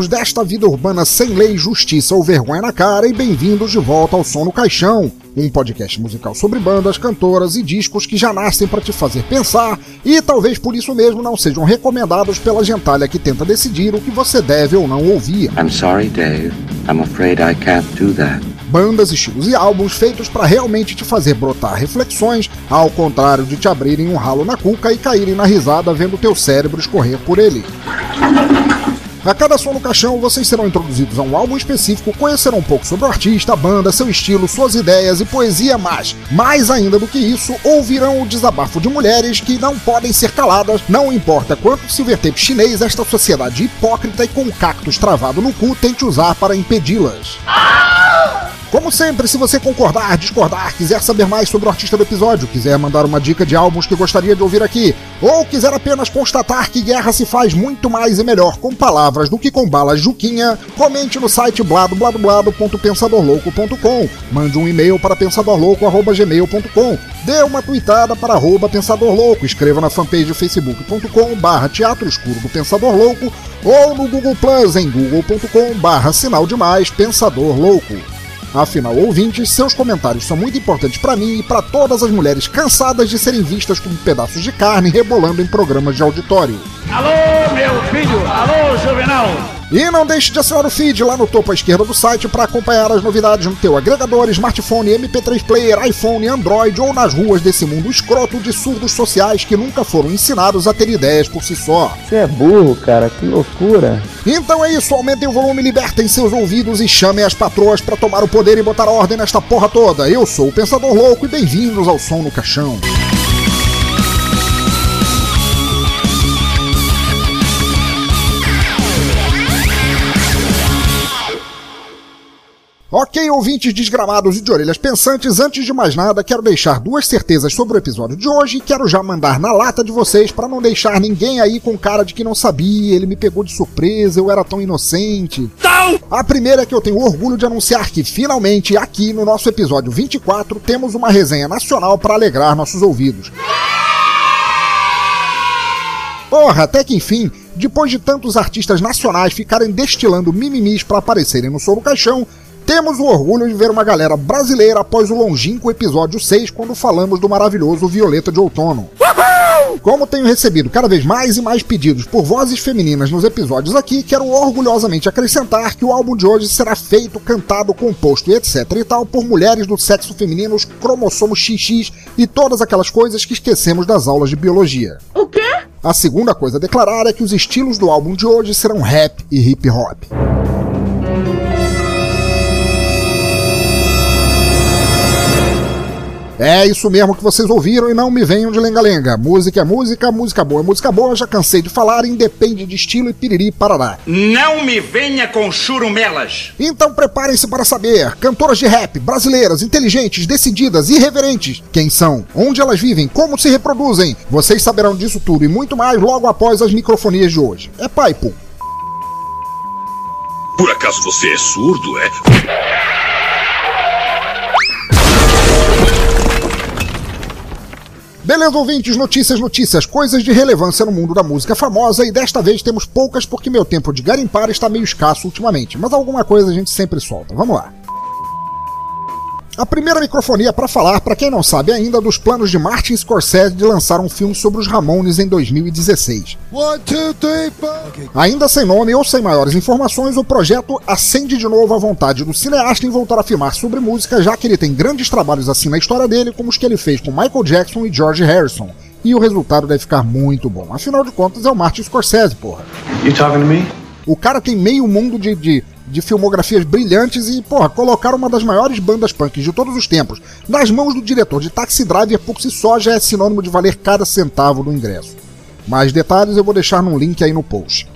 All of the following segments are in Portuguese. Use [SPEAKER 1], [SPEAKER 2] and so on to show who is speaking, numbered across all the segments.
[SPEAKER 1] Oriundos desta vida urbana sem lei, justiça ou vergonha na cara e bem-vindos de volta ao Som no Caixão, um podcast musical sobre bandas, cantoras e discos que já nascem para te fazer pensar e talvez por isso mesmo não sejam recomendados pela gentalha que tenta decidir o que você deve ou não ouvir.
[SPEAKER 2] I'm sorry, Dave. I'm afraid I can't do that.
[SPEAKER 1] Bandas, estilos e álbuns feitos para realmente te fazer brotar reflexões, ao contrário de te abrirem um ralo na cuca e caírem na risada vendo teu cérebro escorrer por ele. A cada som no caixão, vocês serão introduzidos a um álbum específico, conhecerão um pouco sobre o artista, a banda, seu estilo, suas ideias e poesia, mas, mais ainda do que isso, ouvirão o desabafo de mulheres que não podem ser caladas, não importa quanto silvertape chinês esta sociedade hipócrita e com cactos travado no cu tente usar para impedi-las. Como sempre, se você concordar, discordar, quiser saber mais sobre o artista do episódio, quiser mandar uma dica de álbuns que gostaria de ouvir aqui, ou quiser apenas constatar que guerra se faz muito mais e melhor com palavras do que com balas juquinha, comente no site bladobladoblado.pensadorlouco.com, mande um e-mail para pensadorlouco.gmail.com, dê uma tweetada para arroba Pensador Louco, escreva na fanpage facebook.com barra Teatro Escuro do Pensador Louco, ou no Google Plus em google.com barra Sinal Demais Pensador Louco. Afinal, ouvintes, seus comentários são muito importantes para mim e para todas as mulheres cansadas de serem vistas como pedaços de carne rebolando em programas de auditório.
[SPEAKER 3] Alô, meu filho! Alô, Juvenal!
[SPEAKER 1] E não deixe de assinar o feed lá no topo à esquerda do site para acompanhar as novidades no teu agregador, smartphone, MP3 player, iPhone, Android ou nas ruas desse mundo escroto de surdos sociais que nunca foram ensinados a ter ideias por si só.
[SPEAKER 4] Você é burro, cara, que loucura.
[SPEAKER 1] Então é isso, aumentem o volume, libertem seus ouvidos e chamem as patroas para tomar o poder e botar ordem nesta porra toda. Eu sou o Pensador Louco e bem-vindos ao Som no Caixão. Ok, ouvintes desgramados e de orelhas pensantes, antes de mais nada, quero deixar duas certezas sobre o episódio de hoje e quero já mandar na lata de vocês para não deixar ninguém aí com cara de que não sabia, ele me pegou de surpresa, eu era tão inocente. A primeira é que eu tenho orgulho de anunciar que finalmente aqui no nosso episódio 24 temos uma resenha nacional para alegrar nossos ouvidos. Porra, até que enfim, depois de tantos artistas nacionais ficarem destilando mimimis para aparecerem no Som do Caixão, temos o orgulho de ver uma galera brasileira após o longínquo episódio 6, quando falamos do maravilhoso Violeta de Outono. Como tenho recebido cada vez mais e mais pedidos por vozes femininas nos episódios aqui, quero orgulhosamente acrescentar que o álbum de hoje será feito, cantado, composto e etc e tal por mulheres do sexo feminino, os cromossomos XX e todas aquelas coisas que esquecemos das aulas de biologia.
[SPEAKER 5] O quê?
[SPEAKER 1] A segunda coisa a declarar é que os estilos do álbum de hoje serão rap e hip hop. É isso mesmo que vocês ouviram e não me venham de lenga-lenga. Música é música, música boa é música boa, já cansei de falar, independe de estilo e piriri parará.
[SPEAKER 3] Não me venha com churumelas!
[SPEAKER 1] Então preparem-se para saber, cantoras de rap, brasileiras, inteligentes, decididas, irreverentes, quem são, onde elas vivem, como se reproduzem. Vocês saberão disso tudo e muito mais logo após as microfonias de hoje. É pai.
[SPEAKER 6] Por acaso você é surdo, é?
[SPEAKER 1] Beleza, ouvintes, notícias, notícias, coisas de relevância no mundo da música famosa e desta vez temos poucas porque meu tempo de garimpar está meio escasso ultimamente, mas alguma coisa a gente sempre solta. Vamos lá. A primeira microfonia para falar, para quem não sabe ainda, dos planos de Martin Scorsese de lançar um filme sobre os Ramones em 2016. Ainda sem nome ou sem maiores informações, o projeto acende de novo a vontade do cineasta em voltar a filmar sobre música, já que ele tem grandes trabalhos assim na história dele, como os que ele fez com Michael Jackson e George Harrison. E o resultado deve ficar muito bom. Afinal de contas, é o Martin Scorsese, porra.
[SPEAKER 2] You talking to me?
[SPEAKER 1] O cara tem meio mundo de, de, de filmografias brilhantes e, porra, colocar uma das maiores bandas punk de todos os tempos nas mãos do diretor de Taxi Driver por si só já é sinônimo de valer cada centavo do ingresso. Mais detalhes eu vou deixar num link aí no post.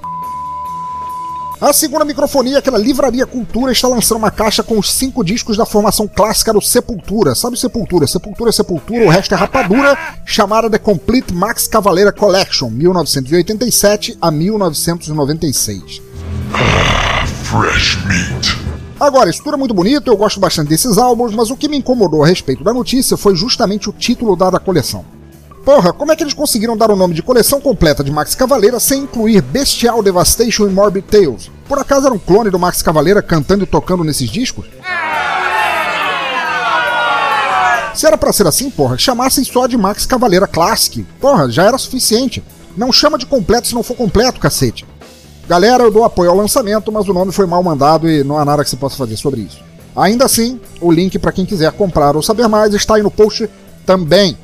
[SPEAKER 1] A segunda microfonia, aquela Livraria Cultura, está lançando uma caixa com os cinco discos da formação clássica do Sepultura. Sabe Sepultura? Sepultura é Sepultura, o resto é rapadura, chamada The Complete Max Cavaleira Collection, 1987 a 1996.
[SPEAKER 6] Fresh meat.
[SPEAKER 1] Agora, isso tudo é muito bonito, eu gosto bastante desses álbuns, mas o que me incomodou a respeito da notícia foi justamente o título dado à coleção. Porra, como é que eles conseguiram dar o nome de coleção completa de Max Cavaleira sem incluir Bestial Devastation e Morbid Tales? Por acaso era um clone do Max Cavaleira cantando e tocando nesses discos? Se era pra ser assim, porra, chamassem só de Max Cavaleira Classic. Porra, já era suficiente. Não chama de completo se não for completo, cacete. Galera, eu dou apoio ao lançamento, mas o nome foi mal mandado e não há nada que se possa fazer sobre isso. Ainda assim, o link para quem quiser comprar ou saber mais está aí no post também.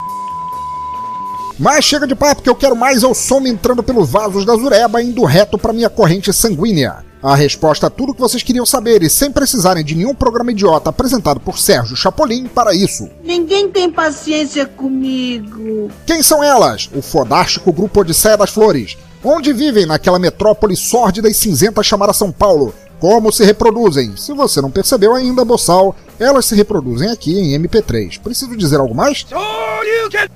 [SPEAKER 1] Mas chega de papo que eu quero mais ao som entrando pelos vasos da Zureba indo reto para minha corrente sanguínea. A resposta a tudo que vocês queriam saber e sem precisarem de nenhum programa idiota apresentado por Sérgio Chapolin para isso.
[SPEAKER 7] Ninguém tem paciência comigo.
[SPEAKER 1] Quem são elas? O fodástico grupo Odisseia das Flores. Onde vivem naquela metrópole sórdida e cinzenta chamada São Paulo? Como se reproduzem? Se você não percebeu ainda, boçal, elas se reproduzem aqui em MP3. Preciso dizer algo mais?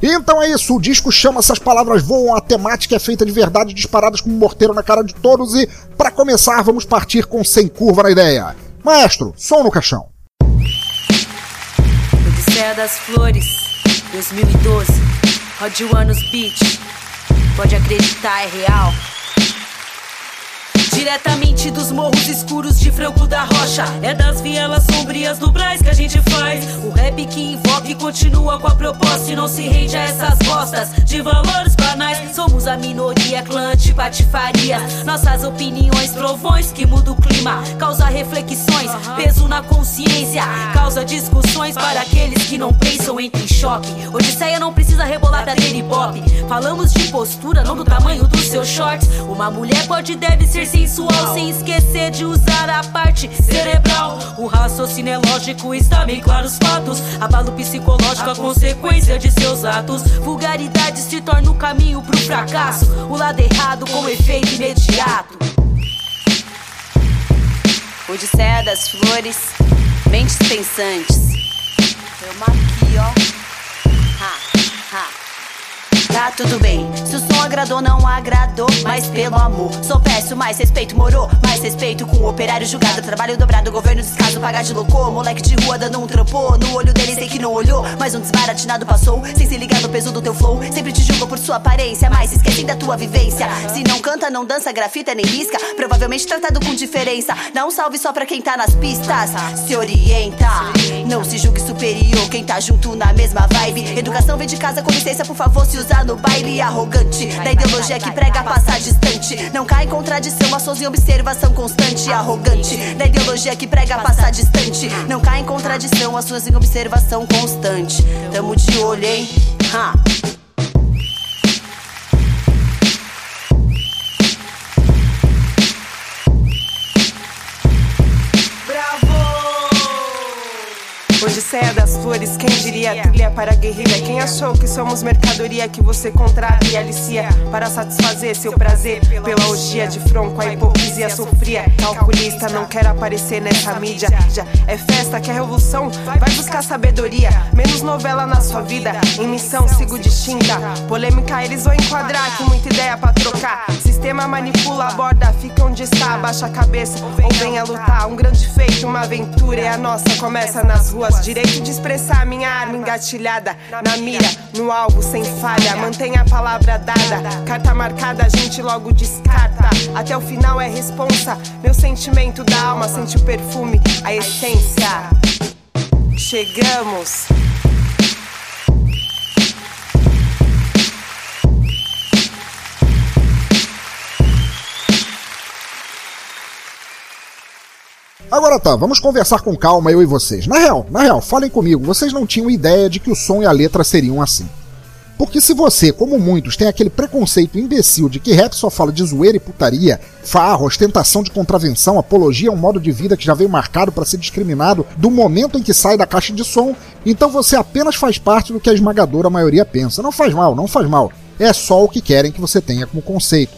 [SPEAKER 1] Então é isso, o disco chama Essas Palavras Voam, a temática é feita de verdade disparadas como um morteiro na cara de todos e, para começar, vamos partir com sem curva na ideia. Maestro, som no caixão.
[SPEAKER 8] Odisseia das Flores, 2012, Rod Beach. Pode acreditar, é real. Diretamente dos morros escuros de Franco da Rocha. É das vielas sombrias do Brás que a gente faz. O rap que invoca e continua com a proposta e não se rende a essas costas de valores banais. Somos a minoria, clã de patifarias. Nossas opiniões, trovões que mudam o clima. Causa reflexões, peso na consciência. Causa discussões para aqueles que não pensam entre em choque. Odisseia não precisa rebolar ter hip hop. Falamos de postura, não do tamanho dos seus shorts. Uma mulher pode e deve ser sensual, sem esquecer de usar a parte cerebral. O raciocínio é lógico, está bem claro os fatos. Abalo psicológico, a consequência de seus atos. Vulgaridade se torna o caminho pro fracasso. O lado errado com efeito imediato. Odisseia das flores, mentes pensantes. Eu aqui, ó. Ha, ha. Tá tudo bem, se o som agradou, não agradou, mas pelo amor. Sou péssimo, mais respeito, morou, mais respeito com o operário julgado. Trabalho dobrado, governo descaso, pagar de louco. Moleque de rua dando um trampô. No olho dele sei que não olhou, mas um desbaratinado passou. Sem se ligar no peso do teu flow. Sempre te julgam por sua aparência, mas esquecem da tua vivência. Se não canta, não dança, grafita nem risca. Provavelmente tratado com diferença. Dá um salve só pra quem tá nas pistas. Se orienta, não se julgue superior. Quem tá junto na mesma vibe. Educação vem de casa, com licença, por favor, se usar no baile arrogante. Da ideologia que prega passar distante. Não cai em contradição, em observação constante. Arrogante. Da ideologia que prega passar distante. Não cai em contradição, em observação constante. Tamo de olho, hein? Ha.
[SPEAKER 9] Odisseia das flores, quem diria? Trilha para a guerrilha. Quem achou que somos mercadoria que você contrata e alicia para satisfazer seu prazer pela orgia de fronco? A hipocrisia sofria. Calculista, não quer aparecer nessa mídia. Já é festa, quer revolução? Vai buscar sabedoria. Menos novela na sua vida. Em missão, sigo distinta. Polêmica, eles vão enquadrar. Com muita ideia pra trocar. Sistema manipula, aborda, fica onde está. Abaixa a cabeça ou venha lutar. Um grande feito, uma aventura é a nossa. Começa nas ruas. Direito de expressar minha arma engatilhada. Na mira, no alvo, sem falha. Mantenha a palavra dada. Carta marcada, a gente logo descarta. Até o final é responsa. Meu sentimento da alma sente o perfume, a essência. Chegamos.
[SPEAKER 1] Agora tá, vamos conversar com calma eu e vocês. Na real, na real, falem comigo, vocês não tinham ideia de que o som e a letra seriam assim. Porque se você, como muitos, tem aquele preconceito imbecil de que rap só fala de zoeira e putaria, farra, ostentação de contravenção, apologia a um modo de vida que já veio marcado para ser discriminado do momento em que sai da caixa de som, então você apenas faz parte do que a esmagadora maioria pensa. Não faz mal, não faz mal. é só o que querem que você tenha como conceito.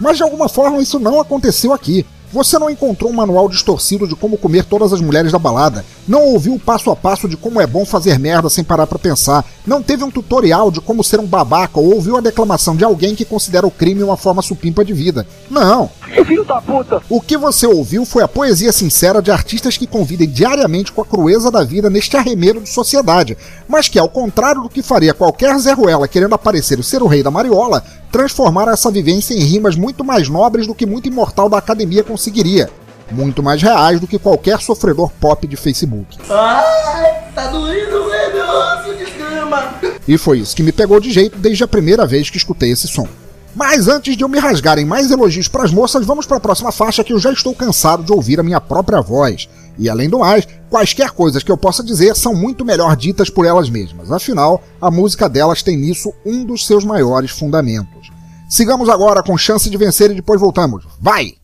[SPEAKER 1] Mas de alguma forma isso não aconteceu aqui. Você não encontrou um manual distorcido de como comer todas as mulheres da balada, não ouviu o passo a passo de como é bom fazer merda sem parar pra pensar, não teve um tutorial de como ser um babaca ou ouviu a declamação de alguém que considera o crime uma forma supimpa de vida. Não.
[SPEAKER 3] Filho da puta!
[SPEAKER 1] O que você ouviu foi a poesia sincera de artistas que convivem diariamente com a crueza da vida neste arremedo de sociedade, mas que, ao contrário do que faria qualquer Zé Ruela querendo aparecer e ser o rei da mariola, transformaram essa vivência em rimas muito mais nobres do que muito imortal da academia conseguiria. Muito mais reais do que qualquer sofredor pop de Facebook.
[SPEAKER 10] Ai, tá doendo, velho. Nossa, desgrama.
[SPEAKER 1] E foi isso que me pegou de jeito desde a primeira vez que escutei esse som. Mas antes de eu me rasgar em mais elogios pras moças, vamos para a próxima faixa que eu já estou cansado de ouvir a minha própria voz. E além do mais, quaisquer coisas que eu possa dizer são muito melhor ditas por elas mesmas. Afinal, a música delas tem nisso um dos seus maiores fundamentos. Sigamos agora com chance de vencer e depois voltamos. Vai!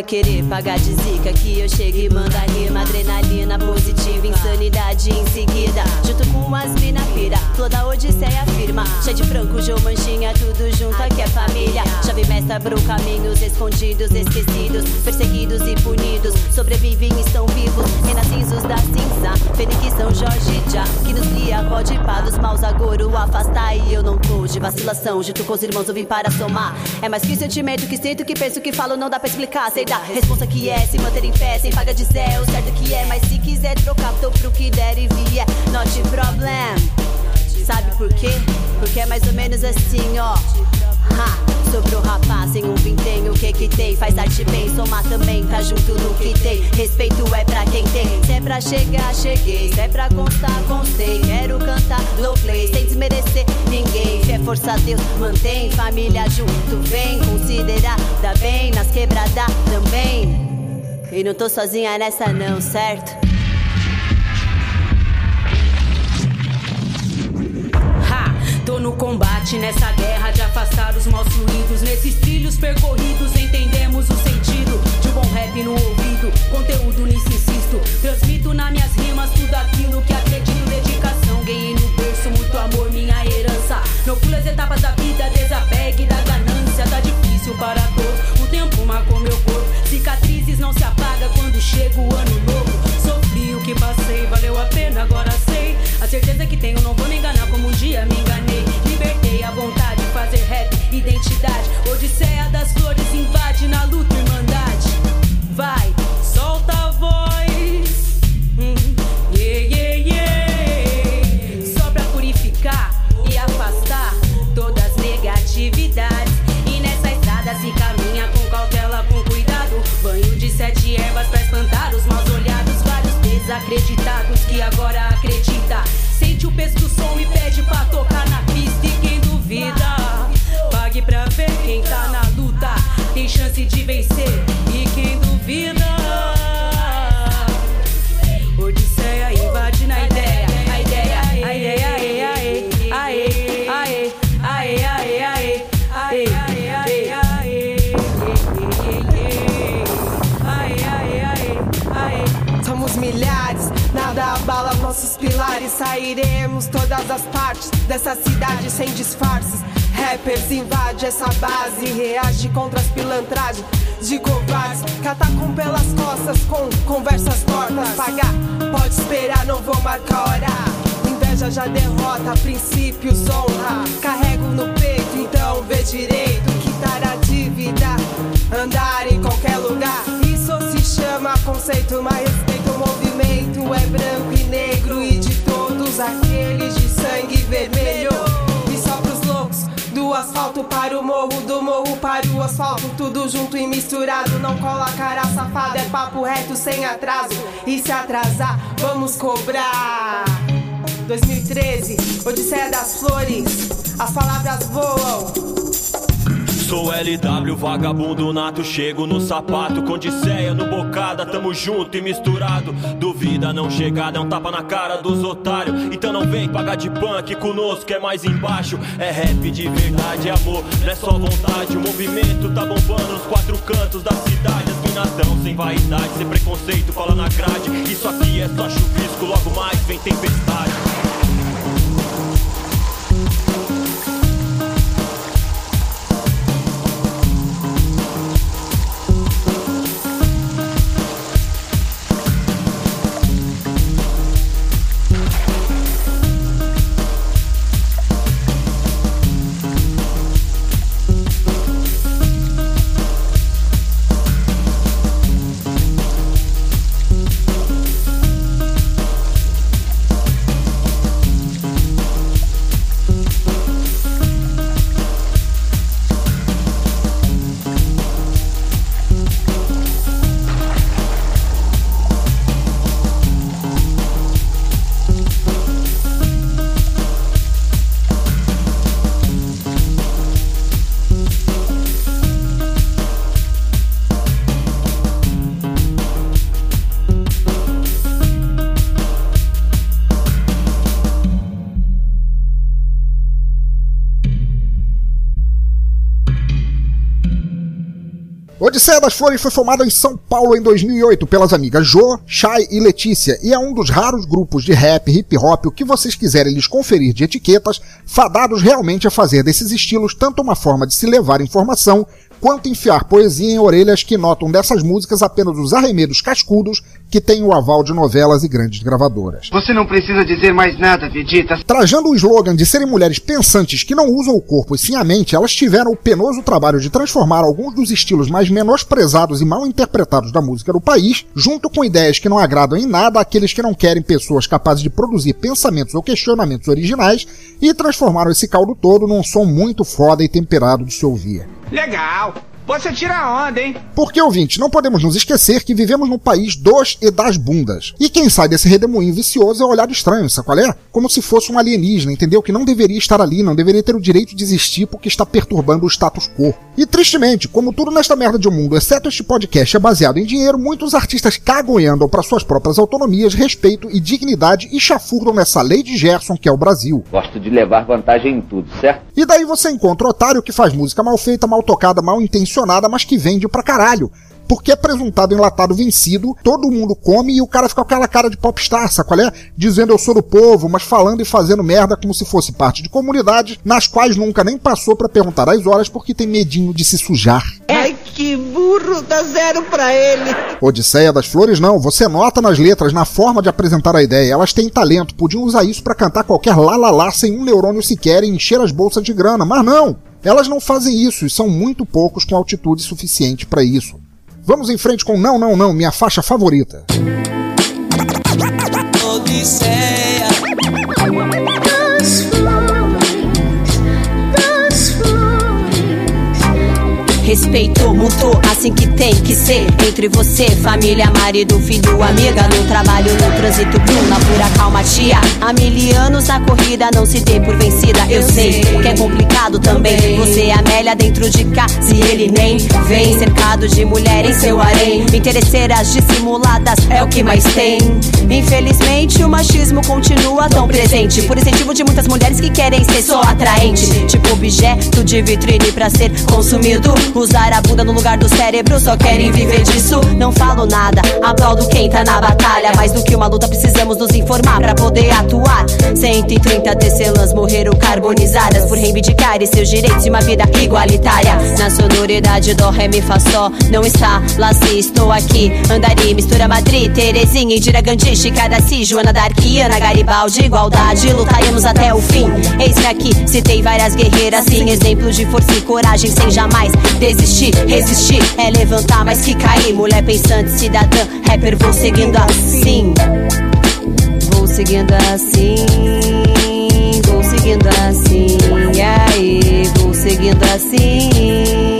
[SPEAKER 8] É querer pagar de zica que eu chego e mando a rima. Adrenalina positiva, insanidade em seguida. Junto com as mina pira, toda odisseia firma. Cheia de franco, João Manchinha, tudo junto aqui é família. Chave mestra abriu caminhos escondidos, esquecidos Perseguidos e punidos, sobrevivem e estão vivos Renascenços da cinza, Fênix São Jorge já Que nos guia, pode pá dos maus. Agouro Afastar e eu não tô de vacilação. Junto com os irmãos eu vim para somar. É mais que sentimento que sinto, que penso, que falo Não dá pra explicar, sei resposta que é Se manter em pé, sem paga de Zé, o certo que é Mas se quiser trocar, tô pro que der e vier. Not problem. Sabe por quê? Porque é mais ou menos assim, ó Ha, sobrou rapaz, sem um vintém, o que que tem? Faz arte bem, somar também, tá junto no que tem. Respeito é pra quem tem, se é pra chegar, cheguei. Se é pra constar, constei, quero cantar low play Sem desmerecer ninguém, fé, força, Deus mantém. Família junto, vem, considerada bem Nas quebradas também. E não tô sozinha nessa não, certo?
[SPEAKER 11] No combate nessa guerra de afastar os maus fluidos. Nesses trilhos percorridos entendemos o sentido de um bom rap no ouvido. Conteúdo nisso insisto. Transmito nas minhas rimas tudo aquilo que acredito. Dedicação, ganhei no berço, muito amor, minha herança. Não pula as etapas da vida, desapegue da ganância. Tá difícil para todos. O tempo marcou meu corpo. Cicatrizes não se apaga quando chega o ano novo. Sofri o que passei, valeu a pena, agora sei. A certeza que tenho, não vou me enganar como um dia me enganei. Fazer rap, identidade. Odisseia das flores invade na luta, irmandade. Vai, solta a voz. Hum, yeah, yeah, yeah. Só pra purificar e afastar todas as negatividades. E nessa estrada se caminha com cautela, com cuidado. Banho de sete ervas pra espantar os maus olhados. Vários desacreditados que agora acredita. Sente o som e pede
[SPEAKER 9] Sairemos todas as partes dessa cidade sem disfarces. Rappers invade essa base, reage contra as pilantragens de covardes que atacam pelas costas com conversas tortas. Pagar, pode esperar, não vou marcar hora. Inveja já derrota, princípios honra. Carrego no peito, então vê direito. Quitar a dívida, andar em qualquer lugar. Isso se chama conceito, mas respeito o movimento. É branco e negro e de todos aqueles de sangue vermelho. E só pros loucos do asfalto para o morro, do morro para o asfalto. Tudo junto e misturado. Não cola cara safada, é papo reto sem atraso. E se atrasar, vamos cobrar. 2013, Odisseia das Flores, as palavras voam.
[SPEAKER 12] Sou LW, vagabundo nato, chego no sapato, com odisseia no bocada, tamo junto e misturado. Duvida não chegada, é um tapa na cara dos otários. Então não vem pagar de punk conosco, é mais embaixo. É rap de verdade, é amor, não é só vontade. O movimento tá bombando nos quatro cantos da cidade. Minadão sem vaidade, sem preconceito, cola na grade. Isso aqui é só chuvisco, logo mais vem tempestade.
[SPEAKER 1] Odisseia das Flores foi formada em São Paulo em 2008 pelas amigas Jo, Shai e Letícia e é um dos raros grupos de rap, hip hop, o que vocês quiserem lhes conferir de etiquetas, fadados realmente a fazer desses estilos tanto uma forma de se levar informação quanto enfiar poesia em orelhas que notam dessas músicas apenas os arremedos cascudos que têm o aval de novelas e grandes gravadoras.
[SPEAKER 13] Você não precisa dizer mais nada, Vegeta.
[SPEAKER 1] Trajando o slogan de serem mulheres pensantes que não usam o corpo e sim a mente, elas tiveram o penoso trabalho de transformar alguns dos estilos mais menosprezados e mal interpretados da música do país, junto com ideias que não agradam em nada àqueles que não querem pessoas capazes de produzir pensamentos ou questionamentos originais, e transformaram esse caldo todo num som muito foda e temperado de se ouvir.
[SPEAKER 14] Legal! Você tira a onda, hein?
[SPEAKER 1] Porque, ouvinte, não podemos nos esquecer que vivemos num país dos e das bundas. E quem sai desse redemoinho vicioso é olhar estranho, sabe qual é? Como se fosse um alienígena, entendeu? Que não deveria estar ali, não deveria ter o direito de existir porque está perturbando o status quo. E tristemente, como tudo nesta merda de um mundo, exceto este podcast é baseado em dinheiro, muitos artistas cagam e andam para suas próprias autonomias, respeito e dignidade e chafurdam nessa lei de Gerson que é o Brasil.
[SPEAKER 15] Gosto de levar vantagem em tudo, certo?
[SPEAKER 1] E daí você encontra o otário que faz música mal feita, mal tocada, mal intencionada, mas que vende pra caralho. Porque é presuntado enlatado vencido, todo mundo come e o cara fica com aquela cara de popstar, sabe qual é? Dizendo eu sou do povo, mas falando e fazendo merda como se fosse parte de comunidades nas quais nunca nem passou pra perguntar as horas porque tem medinho de se sujar.
[SPEAKER 7] Ai, que burro, dá zero pra ele.
[SPEAKER 1] Odisseia das Flores não, você nota nas letras, na forma de apresentar a ideia, elas têm talento, podiam usar isso pra cantar qualquer lá sem um neurônio sequer e encher as bolsas de grana, mas não! Elas não fazem isso e são muito poucos com altitude suficiente pra isso. Vamos em frente com Não, Não, Não, minha faixa favorita.
[SPEAKER 16] Odisseia.
[SPEAKER 8] Respeito mútuo, assim que tem que ser. Entre você, família, marido, filho, amiga. No trabalho, no trânsito, na pura calma, tia. Há mil anos na corrida, não se dê por vencida. Eu sei que é complicado também. Você é Amélia dentro de casa e ele nem vem. Cercado de mulher em seu harém. Interesseiras dissimuladas é o que mais tem. Infelizmente, o machismo continua tão presente. Por incentivo de muitas mulheres que querem ser só atraente. Tipo objeto de vitrine pra ser consumido. Usar a bunda no lugar do cérebro, só querem viver disso. Não falo nada, aplaudo quem tá na batalha. Mais do que uma luta, precisamos nos informar pra poder atuar. 130 tecelãs morreram carbonizadas por reivindicar seus direitos e uma vida igualitária. Na sonoridade do Ré, Mi, Fá, Sol, não está lá se estou aqui. Andari, mistura Madrid, Terezinha, Indira Gandhi, Chicadaci, Joana Darquiana, Garibaldi, igualdade, lutaremos até o fim. Eis-me aqui, citei várias guerreiras, sim, exemplos de força e coragem sem jamais desistir, resistir é levantar mais que cair. Mulher pensante, cidadã, rapper, vou seguindo assim. Vou seguindo assim. Vou seguindo assim. E aí, vou seguindo assim.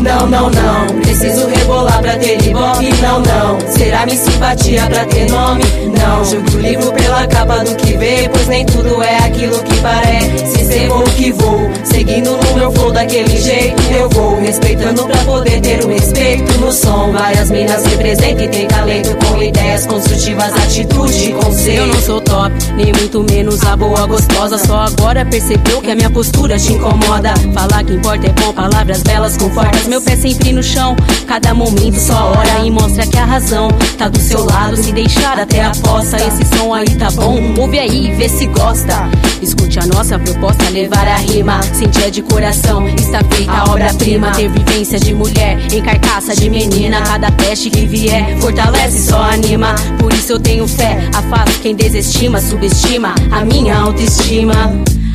[SPEAKER 8] Não, não, não, preciso rebolar pra ter ibope Não, não, será minha simpatia pra ter nome? Não, jogo o livro pela capa do que vê Pois nem tudo é aquilo que parece Ser vou que vou, seguindo no meu flow da
[SPEAKER 16] daquele jeito. Eu vou respeitando pra poder ter o respeito no som. Várias minas representam e tem talento com ideias construtivas, atitude conceito.
[SPEAKER 11] Eu não sou top, nem muito menos a boa gostosa. Só agora percebeu que a minha postura te incomoda. Falar que importa é bom, palavras belas confortas. Meu pé sempre no chão, cada momento só hora. E mostra que a razão tá do seu lado. Se deixar até a poça, esse som aí tá bom. Ouve aí vê se gosta. Escute a nossa proposta, levar a rima. Sentir de coração, está feita a obra-prima. Ter vivência de mulher em carcaça de menina. Cada teste que vier, fortalece, só anima. Por isso eu tenho fé, afasto quem desestima, subestima a minha autoestima.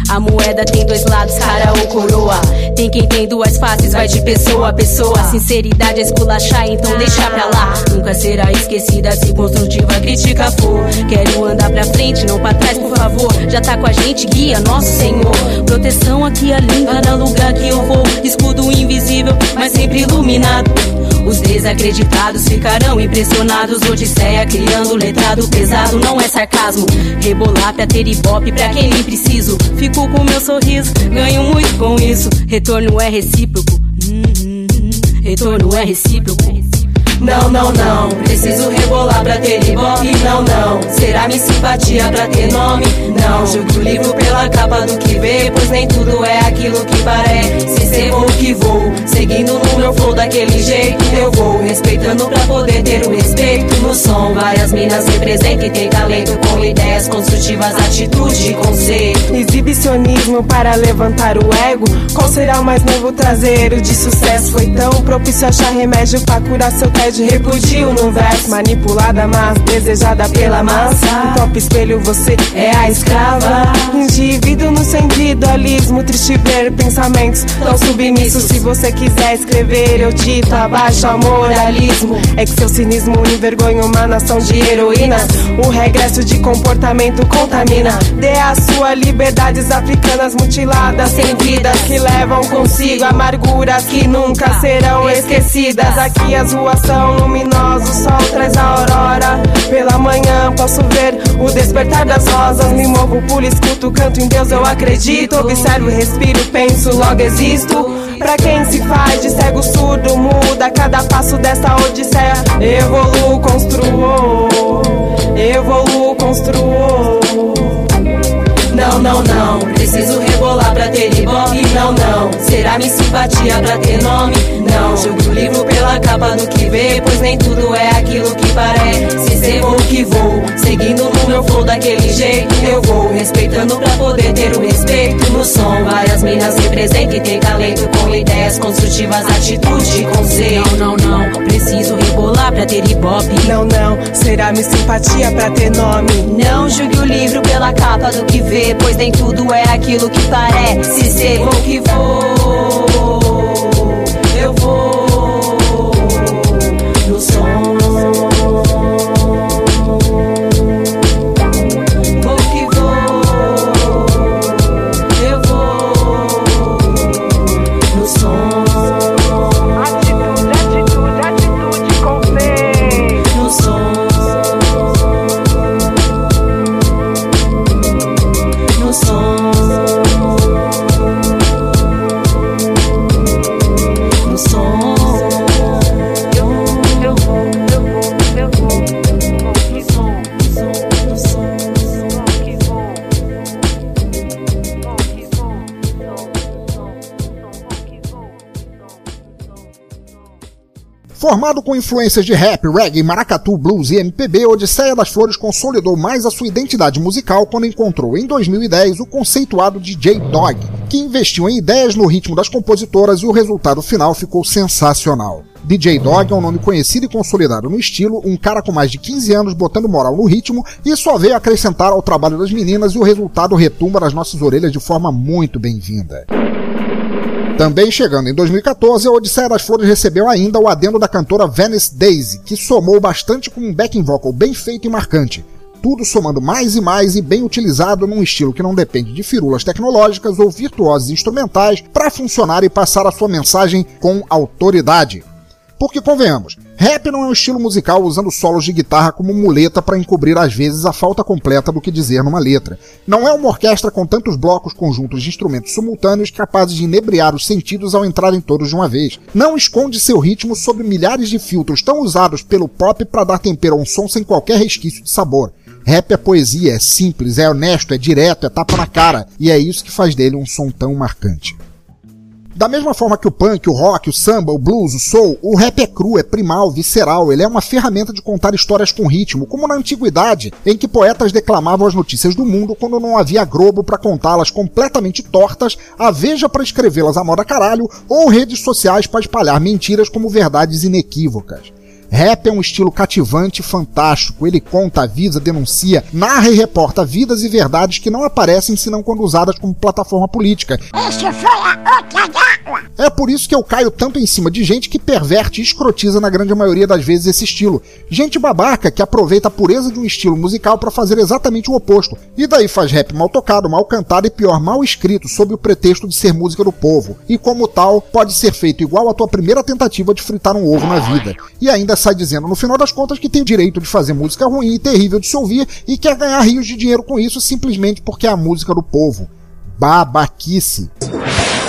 [SPEAKER 11] A moeda tem dois lados, cara ou coroa. Tem quem tem duas faces, vai de pessoa a pessoa. Sinceridade é esculachar, então deixa pra lá. Nunca será esquecida se construtiva crítica for. Quero andar pra frente, não pra trás, por favor. Já tá com a gente, guia, nosso Senhor. Proteção aqui, além, cada lugar que eu vou. Escudo invisível, mas sempre iluminado. Os desacreditados ficarão impressionados. Odisseia criando letrado pesado, não é sarcasmo. Rebolar pra ter ibope pra quem nem preciso. Fico com meu sorriso, ganho muito com isso. Retorno é recíproco. Hum, retorno é recíproco.
[SPEAKER 16] Não, não, não, preciso rebolar pra ter ibope, não, não. Será minha simpatia pra ter nome? Não, julgo o livro pela capa do que vê Pois nem tudo é aquilo que parece. Ser vou que vou, seguindo no meu flow daquele jeito Eu vou, respeitando pra poder ter o respeito no som. Várias minas representam e tem talento Com ideias construtivas, atitude e conceito
[SPEAKER 9] Exibicionismo para levantar o ego. Qual será o mais novo traseiro de sucesso? Foi tão propício achar remédio pra curar seu tédio Repudio no verso. Manipulada, mas desejada pela massa. No top espelho você é a escrava. Indivíduo no seu individualismo Triste ver pensamentos tão submissos. Se você quiser escrever eu dito abaixo ao moralismo É que seu cinismo envergonha uma nação de heroínas O regresso de comportamento contamina. Dê a sua liberdades africanas mutiladas Sem vidas que levam consigo amarguras que nunca serão esquecidas. Aqui as ruas são luminosos, o sol traz a aurora. Pela manhã posso ver o despertar das rosas. Me movo, pulo, escuto, canto em Deus, eu acredito. Observo, respiro, penso, logo existo. Pra quem se faz de cego surdo, muda cada passo dessa odisseia. Evoluo, construo, evoluo, construo.
[SPEAKER 16] Não, não, não, preciso rebolar pra ter ibope, não, não. Será minha simpatia pra ter nome? Não, julgo o livro pela capa do que vê Pois nem tudo é aquilo que parece ser vou que vou, seguindo no meu flow daquele jeito Eu vou, respeitando pra poder ter o respeito no som. Várias minas representam e tem talento Com ideias construtivas, atitude e conceito.
[SPEAKER 11] Não, não, não, preciso rebolar pra ter ibope.
[SPEAKER 9] Não, não, será minha simpatia pra ter nome?
[SPEAKER 16] Não julgue o livro pela capa do que vê Pois nem tudo é aquilo que parece ser Vou que vou,
[SPEAKER 1] Formado com influências de rap, reggae, maracatu, blues e MPB, Odisseia das Flores consolidou mais a sua identidade musical quando encontrou em 2010 o conceituado DJ Dog, que investiu em ideias no ritmo das compositoras e o resultado final ficou sensacional. DJ Dog é um nome conhecido e consolidado no estilo, um cara com mais de 15 anos botando moral no ritmo e só veio acrescentar ao trabalho das meninas e o resultado retumba nas nossas orelhas de forma muito bem-vinda. Também chegando em 2014, a Odisseia das Flores recebeu ainda o adendo da cantora Venice Daisy, que somou bastante com um backing vocal bem feito e marcante. Tudo somando mais e mais e bem utilizado num estilo que não depende de firulas tecnológicas ou virtuosos instrumentais para funcionar e passar a sua mensagem com autoridade. Porque convenhamos, Rap não é um estilo musical usando solos de guitarra como muleta para encobrir às vezes a falta completa do que dizer numa letra. Não é uma orquestra com tantos blocos conjuntos de instrumentos simultâneos capazes de inebriar os sentidos ao entrarem todos de uma vez. Não esconde seu ritmo sob milhares de filtros tão usados pelo pop para dar tempero a um som sem qualquer resquício de sabor. Rap é poesia, é simples, é honesto, é direto, é tapa na cara, e é isso que faz dele um som tão marcante. Da mesma forma que o punk, o rock, o samba, o blues, o soul, o rap é cru, é primal, visceral, ele é uma ferramenta de contar histórias com ritmo, como na antiguidade, em que poetas declamavam as notícias do mundo quando não havia Globo para contá-las completamente tortas, a Veja para escrevê-las a moda caralho, ou redes sociais para espalhar mentiras como verdades inequívocas. Rap é um estilo cativante e fantástico. Ele conta, avisa, denuncia, narra e reporta vidas e verdades que não aparecem senão quando usadas como plataforma política.
[SPEAKER 5] Este foi a outra.
[SPEAKER 1] É por isso que eu caio tanto em cima de gente que perverte e escrotiza na grande maioria das vezes esse estilo. Gente babaca que aproveita a pureza de um estilo musical para fazer exatamente o oposto. E daí faz rap mal tocado, mal cantado e pior, mal escrito, sob o pretexto de ser música do povo. E como tal, pode ser feito igual à tua primeira tentativa de fritar um ovo na vida. E ainda sai dizendo no final das contas que tem o direito de fazer música ruim e terrível de se ouvir e quer ganhar rios de dinheiro com isso simplesmente porque é a música do povo. Babaquice.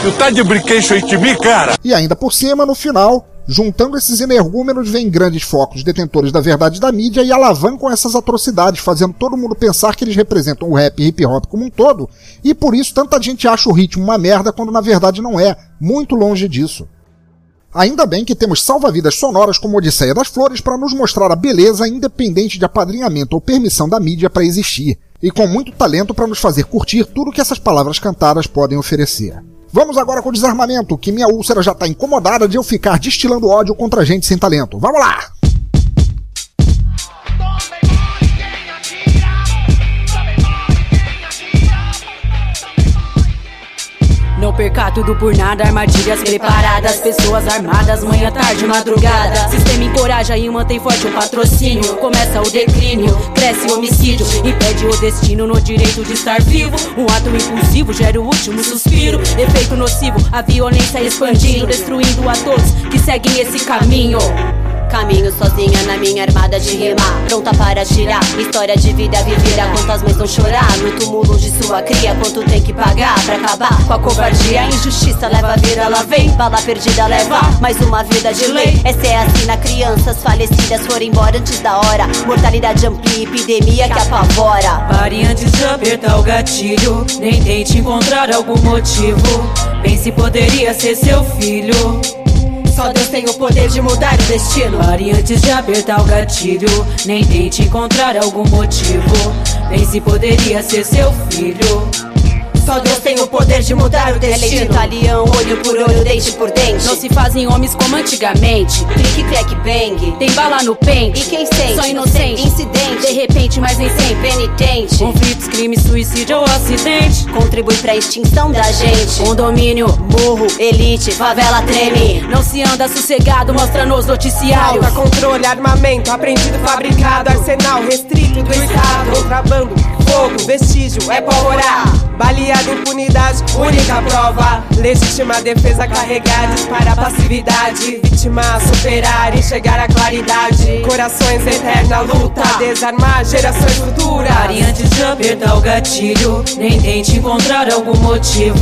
[SPEAKER 6] Tu tá de brinquedo de mim, cara?
[SPEAKER 1] E ainda por cima, no final, juntando esses energúmenos, vem grandes focos detentores da verdade da mídia e alavancam essas atrocidades, fazendo todo mundo pensar que eles representam o rap e hip hop como um todo, e por isso tanta gente acha o ritmo uma merda quando na verdade não é, muito longe disso. Ainda bem que temos salva-vidas sonoras como Odisseia das Flores para nos mostrar a beleza independente de apadrinhamento ou permissão da mídia para existir, e com muito talento para nos fazer curtir tudo que essas palavras cantadas podem oferecer. Vamos agora com o desarmamento, que minha úlcera já tá incomodada de eu ficar destilando ódio contra gente sem talento. Vamos lá!
[SPEAKER 11] Não perca tudo por nada, armadilhas preparadas, pessoas armadas, manhã, tarde, madrugada. Sistema encoraja e mantém forte o patrocínio. Começa o declínio, cresce o homicídio, impede o destino no direito de estar vivo. Um ato impulsivo gera o último suspiro, efeito nocivo, a violência expandindo, destruindo a todos que seguem esse caminho.
[SPEAKER 8] Caminho sozinha na minha armada de rima Pronta para tirar. História de vida vivida Quantas mães vão chorar? No túmulo de sua cria Quanto tem que pagar Pra acabar com a covardia? A injustiça leva a vida Ela vem. Bala perdida leva Mais uma vida de lei. Essa é assim na crianças falecidas Foram embora antes da hora. Mortalidade amplia Epidemia que apavora.
[SPEAKER 11] Pare antes de apertar o gatilho Nem tente encontrar algum motivo. Pense poderia ser seu filho
[SPEAKER 8] Só Deus tem o poder de mudar o destino.
[SPEAKER 11] Pare antes de apertar o gatilho. Nem tente encontrar algum motivo. Pense poderia ser seu filho
[SPEAKER 8] Só Deus tem o poder de mudar o destino É lei de talião, olho por olho, dente por dente.
[SPEAKER 11] Não se fazem homens como antigamente.
[SPEAKER 8] Clique, clack, bang.
[SPEAKER 11] Tem bala no pente.
[SPEAKER 8] E quem sente?
[SPEAKER 11] Só inocente.
[SPEAKER 8] Incidente.
[SPEAKER 11] De repente, mas nem sempre.
[SPEAKER 8] Penitente.
[SPEAKER 11] Conflitos, crimes, suicídio ou acidente.
[SPEAKER 8] Contribui pra extinção da gente.
[SPEAKER 11] Condomínio,
[SPEAKER 8] Morro, elite, favela treme.
[SPEAKER 11] Não se anda sossegado, mostra nos noticiários.
[SPEAKER 9] Falta controle, armamento, apreendido, fabricado, arsenal restrito do Estado, contrabando, fogo, vestígio, é pólvora. Baleada, impunidade, única prova. Legítima defesa, carregar, dispara a passividade. Vítima, superar e chegar à claridade. Corações, eterna luta, desarmar gerações futuras.
[SPEAKER 11] Pare antes de apertar o gatilho Nem tente encontrar algum motivo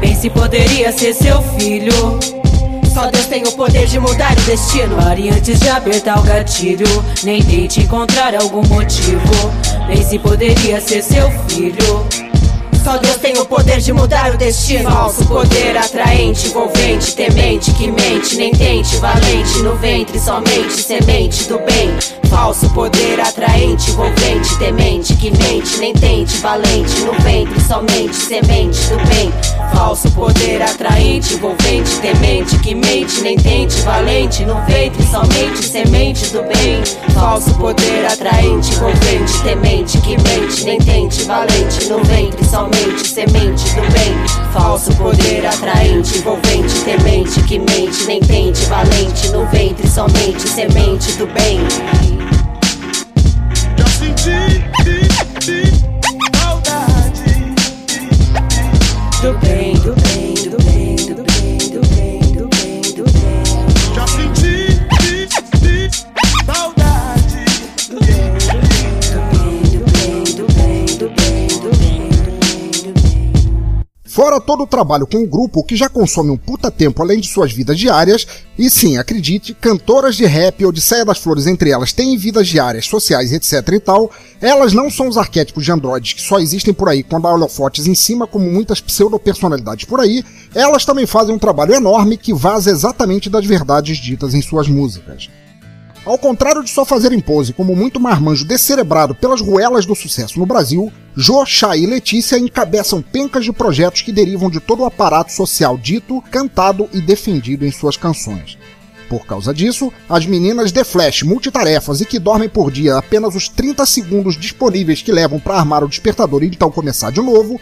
[SPEAKER 11] Pense poderia ser seu filho
[SPEAKER 8] Só Deus tem o poder de mudar o destino.
[SPEAKER 11] Pare antes de apertar o gatilho. Nem tente encontrar algum motivo. Pense poderia ser seu filho.
[SPEAKER 8] Só Deus tem o poder de mudar o destino.
[SPEAKER 9] Falso poder atraente, envolvente, temente, que mente, nem tente, valente no ventre, somente semente do bem. Falso poder atraente, envolvente, temente, que mente, nem tente, valente no ventre, somente semente do bem. Falso poder atraente, envolvente, temente, que mente, nem tente, valente no ventre, somente semente do bem. Falso poder atraente, envolvente, temente, que mente, nem tente, valente no ventre, somente semente do bem. Falso poder atraente, envolvente, temente, que mente, nem tente, valente no ventre, somente semente do bem.
[SPEAKER 6] Já senti saudade.
[SPEAKER 11] Do bem, do bem,
[SPEAKER 1] todo o trabalho com o grupo, que já consome um puta tempo além de suas vidas diárias, e sim, acredite, cantoras de rap e Odisseia das Flores entre elas têm vidas diárias, sociais, etc e tal, elas não são os arquétipos de androides que só existem por aí quando há holofotes em cima, como muitas pseudo-personalidades por aí, elas também fazem um trabalho enorme que vaza exatamente das verdades ditas em suas músicas. Ao contrário de só fazerem pose como muito marmanjo descerebrado pelas ruelas do sucesso no Brasil, Jô, Chay e Letícia encabeçam pencas de projetos que derivam de todo o aparato social dito, cantado e defendido em suas canções. Por causa disso, as meninas de flash multitarefas e que dormem por dia apenas os 30 segundos disponíveis que levam para armar o despertador e então começar de novo,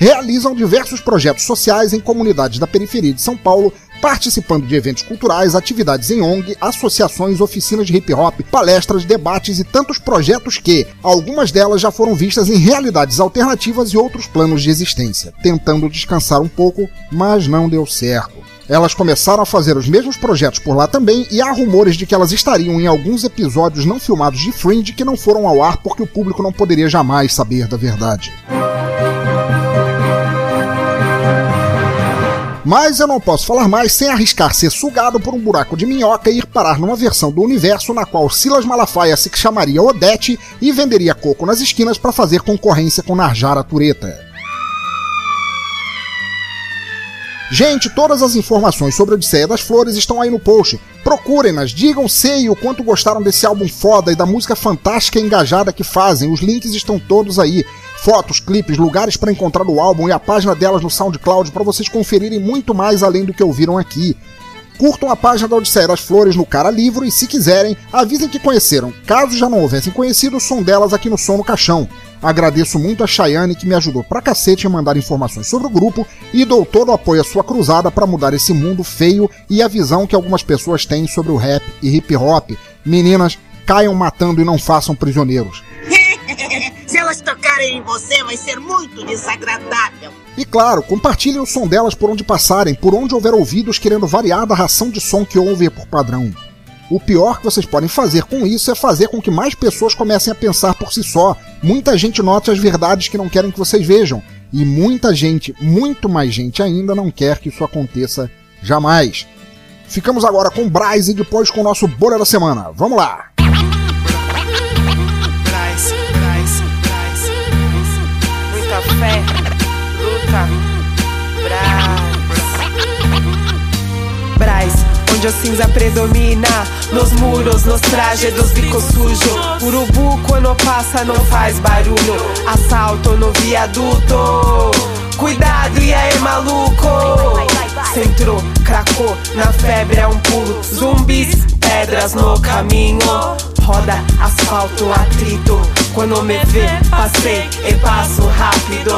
[SPEAKER 1] realizam diversos projetos sociais em comunidades da periferia de São Paulo, participando de eventos culturais, atividades em ONG, associações, oficinas de hip hop, palestras, debates e tantos projetos que, algumas delas já foram vistas em realidades alternativas e outros planos de existência, tentando descansar um pouco, mas não deu certo. Elas começaram a fazer os mesmos projetos por lá também, e há rumores de que elas estariam em alguns episódios não filmados de Fringe que não foram ao ar porque o público não poderia jamais saber da verdade. Mas eu não posso falar mais sem arriscar ser sugado por um buraco de minhoca e ir parar numa versão do universo na qual Silas Malafaia se chamaria Odete e venderia coco nas esquinas para fazer concorrência com Narjara Tureta. Gente, todas as informações sobre a Odisseia das Flores estão aí no post. Procurem-nas, digam sei o quanto gostaram desse álbum foda e da música fantástica e engajada que fazem. Os links estão todos aí. Fotos, clipes, lugares para encontrar o álbum e a página delas no SoundCloud para vocês conferirem muito mais além do que ouviram aqui. Curtam a página da Odisseia das Flores no Cara Livro e, se quiserem, avisem que conheceram. Caso já não houvessem conhecido, o som delas aqui no Som no Caixão. Agradeço muito a Chayane que me ajudou pra cacete a mandar informações sobre o grupo e dou todo o apoio à sua cruzada para mudar esse mundo feio e a visão que algumas pessoas têm sobre o rap e hip hop. Meninas, caiam matando e não façam prisioneiros.
[SPEAKER 17] Se elas tocarem em você, vai ser muito desagradável.
[SPEAKER 1] E claro, compartilhem o som delas por onde passarem, por onde houver ouvidos querendo variar da ração de som que ouvem por padrão. O pior que vocês podem fazer com isso é fazer com que mais pessoas comecem a pensar por si só. Muita gente nota as verdades que não querem que vocês vejam. E muita gente, muito mais gente ainda, não quer que isso aconteça jamais. Ficamos agora com o Braz e depois com o nosso Bolha da Semana. Vamos lá!
[SPEAKER 9] Onde a cinza predomina. Nos muros, nos trajes dos bicos sujos. Urubu quando passa não faz barulho. Assalto no viaduto. Cuidado, e aí, maluco? Centrou, cracou, na febre é um pulo. Zumbis, pedras no caminho. Roda, asfalto, atrito. Quando me vê, passei e passo rápido.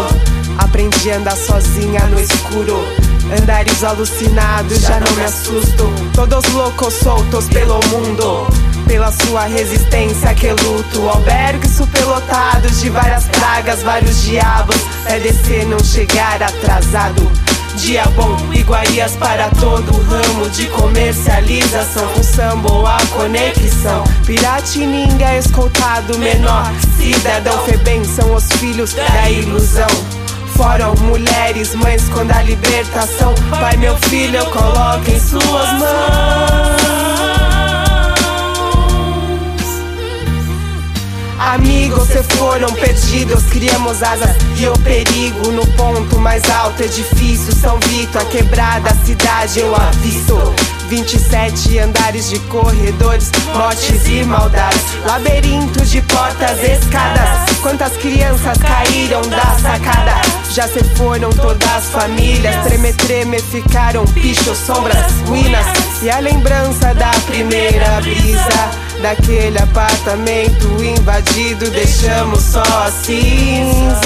[SPEAKER 9] Aprendi a andar sozinha no escuro. Andares alucinados, já não me assusto. Todos loucos soltos pelo mundo. Pela sua resistência que luto. Albergues superlotados de várias pragas, vários diabos. É descer, não chegar atrasado. Dia bom, iguarias para todo ramo de comercialização. O samba a conexão. Piratininga escoltado menor. Cidadão Febem são os filhos da ilusão. Foram mulheres, mães quando a libertação. Pai, meu filho, eu coloco em suas mãos. Amigos se foram perdidos, criamos asas e o perigo no ponto mais alto, edifício São Vito, a quebrada cidade eu avisto. 27 andares de corredores, mortes e maldades, labirintos de portas, escadas. Quantas crianças caíram da sacada? Já se foram todas as famílias, treme treme ficaram pichos, sombras, ruínas e a lembrança da primeira brisa. Daquele apartamento invadido, deixamos só a cinza.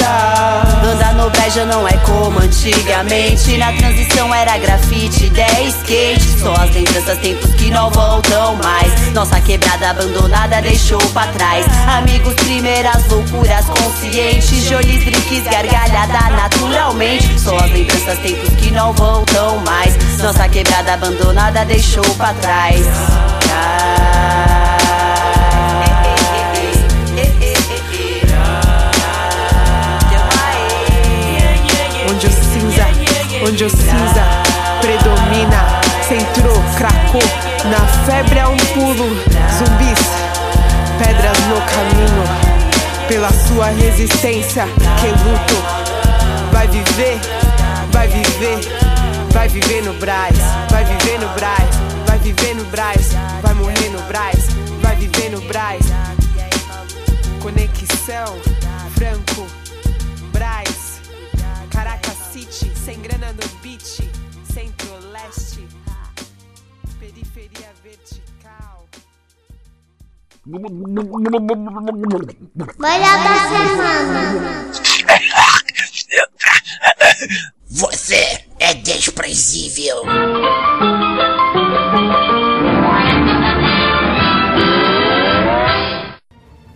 [SPEAKER 8] Andar no breja não é como antigamente. Na transição era grafite, 10 skate. Só as lembranças, tempos que não voltam mais. Nossa quebrada abandonada deixou pra trás. Amigos, primeiras loucuras conscientes. Jolis, drinks, gargalhada naturalmente. Só as lembranças, tempos que não voltam mais. Nossa quebrada abandonada deixou pra trás.
[SPEAKER 9] Onde na febre é um pulo. Zumbis, pedras no caminho. Pela sua resistência, que luto. Vai viver, vai viver, vai viver no Braz, vai viver no Braz, vai viver no Braz, vai morrer no Braz, vai viver no Braz. Conexão, Franco, Braz, Caracas City, sem grana no beat, Centro-Leste, periferia vertical.
[SPEAKER 5] Melhor da semana.
[SPEAKER 17] Você é desprezível.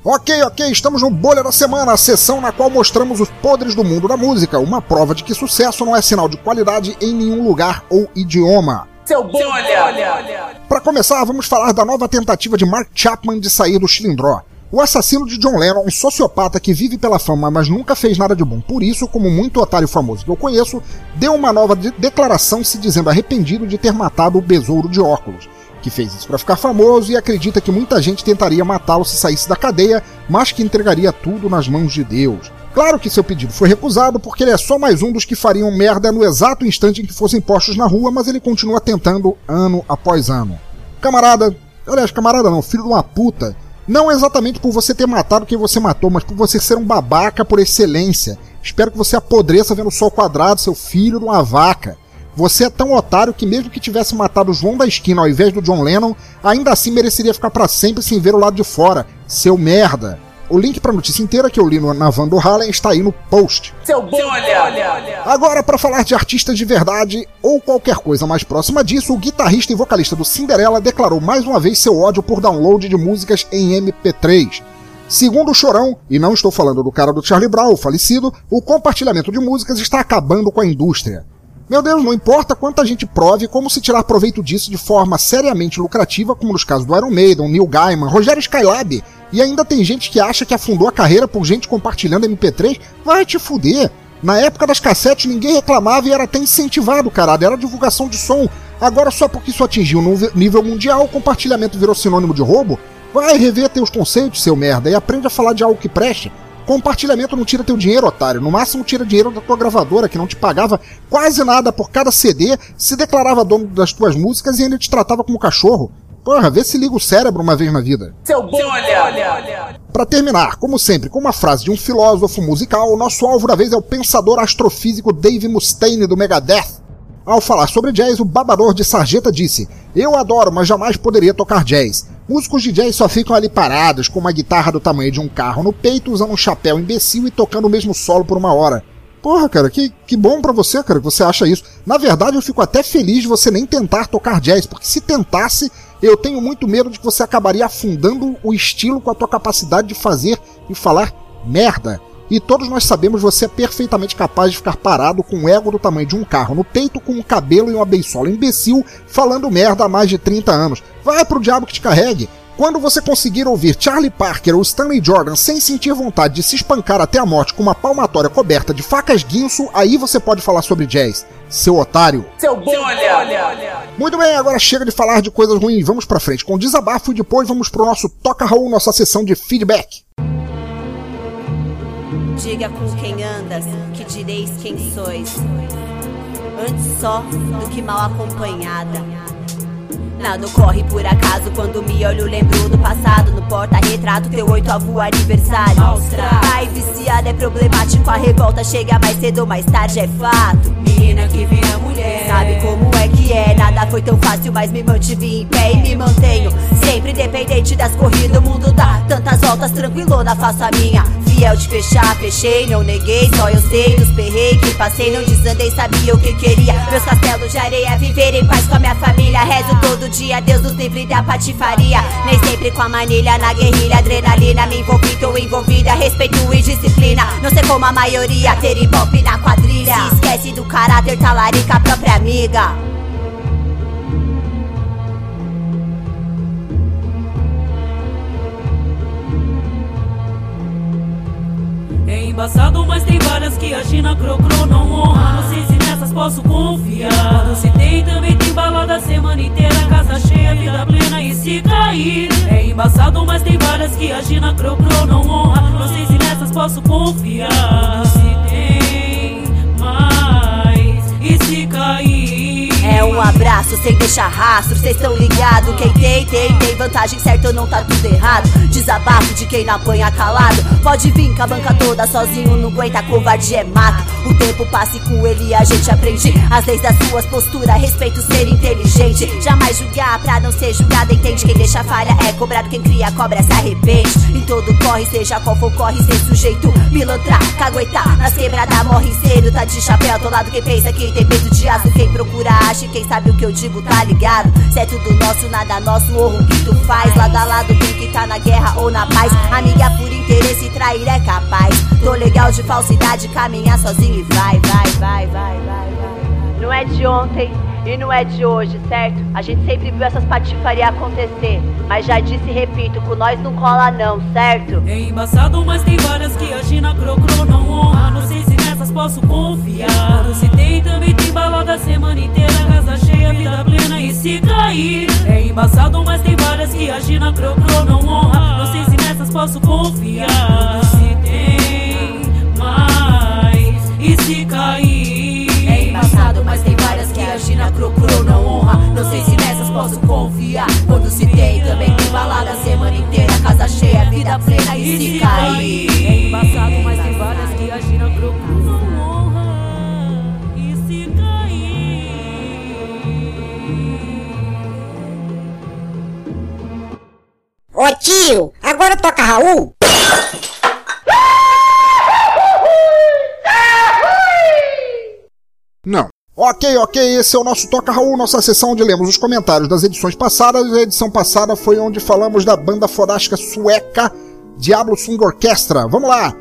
[SPEAKER 1] Ok, ok, estamos no Bolha da Semana, a sessão na qual mostramos os podres do mundo da música, uma prova de que sucesso não é sinal de qualidade em nenhum lugar ou idioma.
[SPEAKER 9] Seu bolha!
[SPEAKER 1] Para começar, vamos falar da nova tentativa de Mark Chapman de sair do cilindró. O assassino de John Lennon, um sociopata que vive pela fama, mas nunca fez nada de bom. Por isso, como muito otário famoso que eu conheço, deu uma nova de- declaração se dizendo arrependido de ter matado o besouro de óculos, que fez isso para ficar famoso e acredita que muita gente tentaria matá-lo se saísse da cadeia, mas que entregaria tudo nas mãos de Deus. Claro que seu pedido foi recusado porque ele é só mais um dos que fariam merda no exato instante em que fossem postos na rua, mas ele continua tentando ano após ano. Camarada, aliás, camarada não, filho de uma puta, não exatamente por você ter matado quem você matou, mas por você ser um babaca por excelência. Espero que você apodreça vendo o sol quadrado, seu filho de uma vaca. Você é tão otário que mesmo que tivesse matado o João da esquina ao invés do John Lennon, ainda assim mereceria ficar para sempre sem ver o lado de fora, seu merda. O link pra notícia inteira que eu li no- na van do Hallen está aí no post.
[SPEAKER 9] Seu bolha!
[SPEAKER 1] Agora, para falar de artistas de verdade ou qualquer coisa mais próxima disso, o guitarrista e vocalista do Cinderela declarou mais uma vez seu ódio por download de músicas em MP3. Segundo o Chorão, e não estou falando do cara do Charlie Brown, o falecido, o compartilhamento de músicas está acabando com a indústria. Meu Deus, não importa quanta gente prove como se tirar proveito disso de forma seriamente lucrativa, como nos casos do Iron Maiden, Neil Gaiman, Rogério Skylab, e ainda tem gente que acha que afundou a carreira por gente compartilhando MP3, vai te fuder. Na época das cassetes ninguém reclamava e era até incentivado, caralho, era divulgação de som. Agora só porque isso atingiu no nível mundial, o compartilhamento virou sinônimo de roubo? Vai rever teus conceitos, seu merda, e aprende a falar de algo que preste. Compartilhamento não tira teu dinheiro, otário. No máximo tira dinheiro da tua gravadora, que não te pagava quase nada por cada CD, se declarava dono das tuas músicas e ainda te tratava como cachorro. Porra, vê se liga o cérebro uma vez na vida.
[SPEAKER 9] Seu bolha!
[SPEAKER 1] Para terminar, como sempre, com uma frase de um filósofo musical, o nosso alvo da vez é o pensador astrofísico Dave Mustaine do Megadeth. Ao falar sobre jazz, o babador de sarjeta disse: Eu adoro, mas jamais poderia tocar jazz. Músicos de jazz só ficam ali parados, com uma guitarra do tamanho de um carro no peito, usando um chapéu imbecil e tocando o mesmo solo por uma hora. Porra, cara, que, que bom pra você, cara, que você acha isso. Na verdade, eu fico até feliz de você nem tentar tocar jazz, porque se tentasse, eu tenho muito medo de que você acabaria afundando o estilo com a tua capacidade de fazer e falar merda. E todos nós sabemos você é perfeitamente capaz de ficar parado com o ego do tamanho de um carro no peito, com um cabelo e uma beisola imbecil, falando merda há mais de 30 anos. Vai pro diabo que te carregue. Quando você conseguir ouvir Charlie Parker ou Stanley Jordan sem sentir vontade de se espancar até a morte com uma palmatória coberta de facas guinso, aí você pode falar sobre jazz. Seu otário.
[SPEAKER 9] Seu bolha!
[SPEAKER 1] Muito bem, agora chega de falar de coisas ruins. Vamos pra frente com o desabafo e depois vamos pro nosso Toca Raul, nossa sessão de feedback.
[SPEAKER 8] Diga com quem andas, que direis quem sois. Antes só do que mal acompanhada. Nada ocorre por acaso quando me olho, lembro do passado. No porta-retrato, teu oitavo aniversário. Pai viciado é problemático, a revolta chega mais cedo ou mais tarde, é fato.
[SPEAKER 11] Menina que vira mulher.
[SPEAKER 8] Sabe como é que é? Nada foi tão fácil, mas me mantive em pé e me mantenho. Sempre independente das corridas, o mundo dá tantas voltas, tranquilona, faço a minha. Fiel de fechar, fechei, não neguei, só eu sei dos perreios que passei, não desandei, sabia o que queria. Meus castelos de areia, viver em paz com a minha família. Rezo todo dia, Deus nos livre da patifaria. Nem sempre com a manilha, na guerrilha, adrenalina. Me envolvi, tô envolvida, respeito e disciplina. Não sei como a maioria ter ibope na quadrilha. Se esquece do caráter, talarica a própria amiga.
[SPEAKER 11] É embaçado, mas tem várias que a China crocro não honra. Não sei se
[SPEAKER 18] nessas posso confiar. Quando se tem, também tem balada a semana inteira. Casa cheia, vida plena e se cair. É embaçado, mas tem várias que a Gina Crocro não honra. Não sei se nessas posso confiar.
[SPEAKER 8] Um abraço sem deixar rastro, cês tão ligado. Quem tem, tem, tem vantagem certa, não tá tudo errado. Desabafo de quem não apanha calado. Pode vir com a banca toda sozinho, não aguenta, covarde é mato. O tempo passa e com ele a gente aprende as leis das suas posturas. Respeito ser inteligente, jamais julgar pra não ser julgado. Entende quem deixa falha é cobrado, quem cria cobra se arrepende. Em todo corre, seja qual for corre, ser sujeito. Pilantrar, caguetar, nas quebradas morre cedo. Tá de chapéu, tô lado quem pensa que tem peito de aço. Quem procura acha, e quem sabe o que eu digo tá ligado. Se é tudo nosso, nada nosso, morro que tu faz. Lado a lado, quem que tá na guerra ou na paz. Amiga por interesse, trair é capaz. Tô legal de falsidade, caminhar sozinho e vai, vai, vai, vai, vai, vai. Não é de ontem e não é de hoje, certo? A gente sempre viu essas patifarias acontecer. Mas já disse e repito, com nós não cola não, certo?
[SPEAKER 18] É embaçado, mas tem várias que a Gina Crocro não honra. Não sei se posso confiar. Quando se tem, também tem balada a semana inteira. Casa cheia, vida plena e se cair. É embaçado, mas tem várias que a Gina Crocro não honra. Não sei se nessas posso confiar. Quando se tem mais e se cair. É embaçado, mas tem várias que a Gina Crocro não honra. Não sei se nessas posso confiar. Quando se tem, também tem balada a semana inteira. Casa cheia, vida plena e se cair. É embaçado, mas tem várias que a Gina Crocro
[SPEAKER 17] Ô tio, agora toca Raul.
[SPEAKER 1] Não. Ok, ok, esse é o nosso Toca Raul, nossa sessão onde lemos os comentários das edições passadas. A edição passada foi onde falamos da banda fodástica sueca Diablo Sung Orchestra. Vamos lá!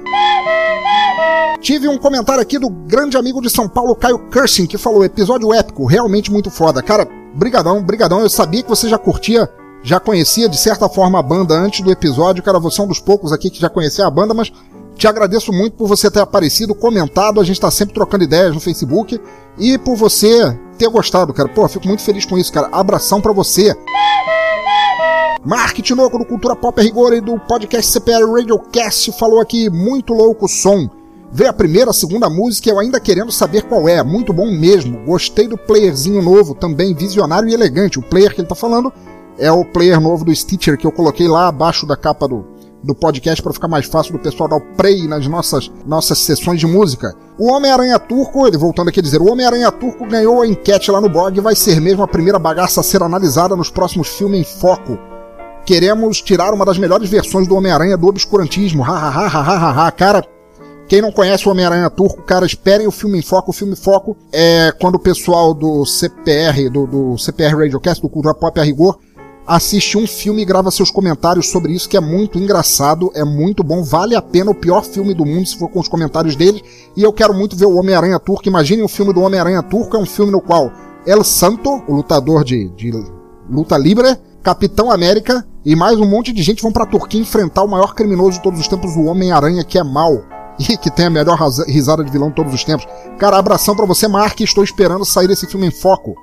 [SPEAKER 1] Tive um comentário aqui do grande amigo de São Paulo, Caio Cursing, que falou: episódio épico, realmente muito foda. Cara, brigadão, brigadão. Eu sabia que você já curtia, já conhecia de certa forma a banda antes do episódio. Cara, você é um dos poucos aqui que já conhecia a banda, mas te agradeço muito por você ter aparecido, comentado. A gente tá sempre trocando ideias no Facebook e por você ter gostado, cara. Pô, fico muito feliz com isso, cara. Abração pra você. Marketing louco do Cultura Pop Rigor e do podcast CPR Radiocast falou aqui, muito louco o som. Vê a primeira, a segunda música, eu ainda querendo saber qual é. Muito bom mesmo. Gostei do playerzinho novo, também visionário e elegante. O player que ele tá falando é o player novo do Stitcher que eu coloquei lá abaixo da capa do, do podcast para ficar mais fácil do pessoal dar o play nas nossas, nossas sessões de música. O Homem-Aranha Turco, ele voltando aqui a dizer, o Homem-Aranha Turco ganhou a enquete lá no blog e vai ser mesmo a primeira bagaça a ser analisada nos próximos filmes em foco. Queremos tirar uma das melhores versões do Homem-Aranha do obscurantismo. Ha, ha, ha, ha, ha, ha. Cara, quem não conhece o Homem-Aranha Turco, cara, esperem o filme em foco. O filme em foco é quando o pessoal do CPR, do, do CPR Radiocast, do Cultura Pop a Rigor, assiste um filme e grava seus comentários sobre isso, que é muito engraçado, é muito bom, vale a pena, o pior filme do mundo, se for com os comentários dele. E eu quero muito ver o Homem-Aranha Turco. Imaginem o filme do Homem-Aranha Turco, é um filme no qual El Santo, o lutador de, de luta livre, Capitão América e mais um monte de gente vão pra Turquia enfrentar o maior criminoso de todos os tempos, o Homem-Aranha, que é mal. E que tem a melhor risada de vilão de todos os tempos. Cara, abração pra você, Mark. Estou esperando sair esse filme em foco.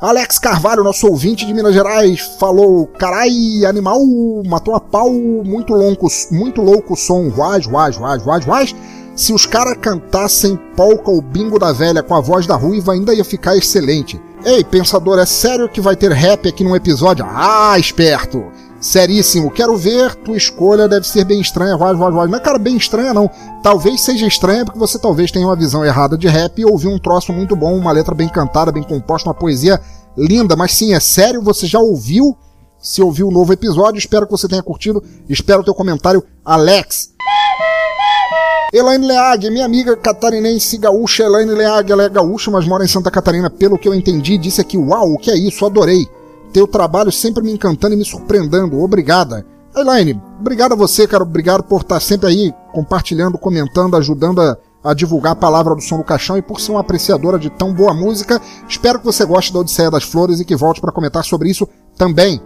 [SPEAKER 1] Alex Carvalho, nosso ouvinte de Minas Gerais, falou: Carai, animal, matou a pau, muito louco, muito louco o som, vaz, vaz, vaz, vaz, vaz. Se os caras cantassem polka ou bingo da velha com a voz da ruiva, ainda ia ficar excelente. Ei, pensador, é sério que vai ter rap aqui num episódio? Ah, esperto! Seríssimo, quero ver, tua escolha deve ser bem estranha, vaz, vaz, vaz. Não é, cara, bem estranha não. Talvez seja estranha porque você talvez tenha uma visão errada de rap e ouviu um troço muito bom, uma letra bem cantada, bem composta, uma poesia linda. Mas sim, é sério, você já ouviu? Se ouviu o novo episódio, espero que você tenha curtido. Espero o teu comentário, Alex. Elaine Leag, minha amiga catarinense gaúcha, Elaine Leag, ela é gaúcha, mas mora em Santa Catarina, pelo que eu entendi, disse aqui, uau, o que é isso, adorei. Teu trabalho sempre me encantando e me surpreendendo, obrigada. Elaine, obrigado a você, cara, obrigado por estar sempre aí compartilhando, comentando, ajudando a, a divulgar a palavra do Som do Caixão e por ser uma apreciadora de tão boa música. Espero que você goste da Odisseia das Flores e que volte para comentar sobre isso também.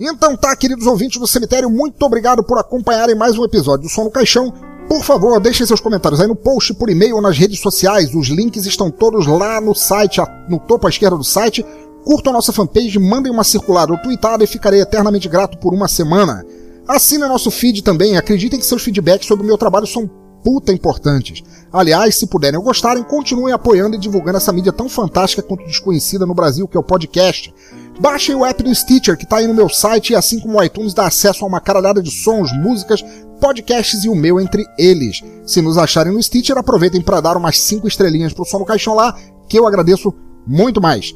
[SPEAKER 1] Então tá, queridos ouvintes do cemitério, muito obrigado por acompanharem mais um episódio do Som no Caixão. Por favor, deixem seus comentários aí no post, por e-mail ou nas redes sociais. Os links estão todos lá no site, no topo à esquerda do site. Curtam nossa fanpage, mandem uma circular ou tweetada e ficarei eternamente grato por uma semana. Assinem nosso feed também, acreditem que seus feedbacks sobre o meu trabalho são puta importantes. Aliás, se puderem ou gostarem, continuem apoiando e divulgando essa mídia tão fantástica quanto desconhecida no Brasil, que é o podcast. Baixem o app do Stitcher, que está aí no meu site, e assim como o iTunes dá acesso a uma caralhada de sons, músicas, podcasts e o meu entre eles. Se nos acharem no Stitcher, aproveitem para dar umas 5 estrelinhas pro som no caixão lá, que eu agradeço muito mais.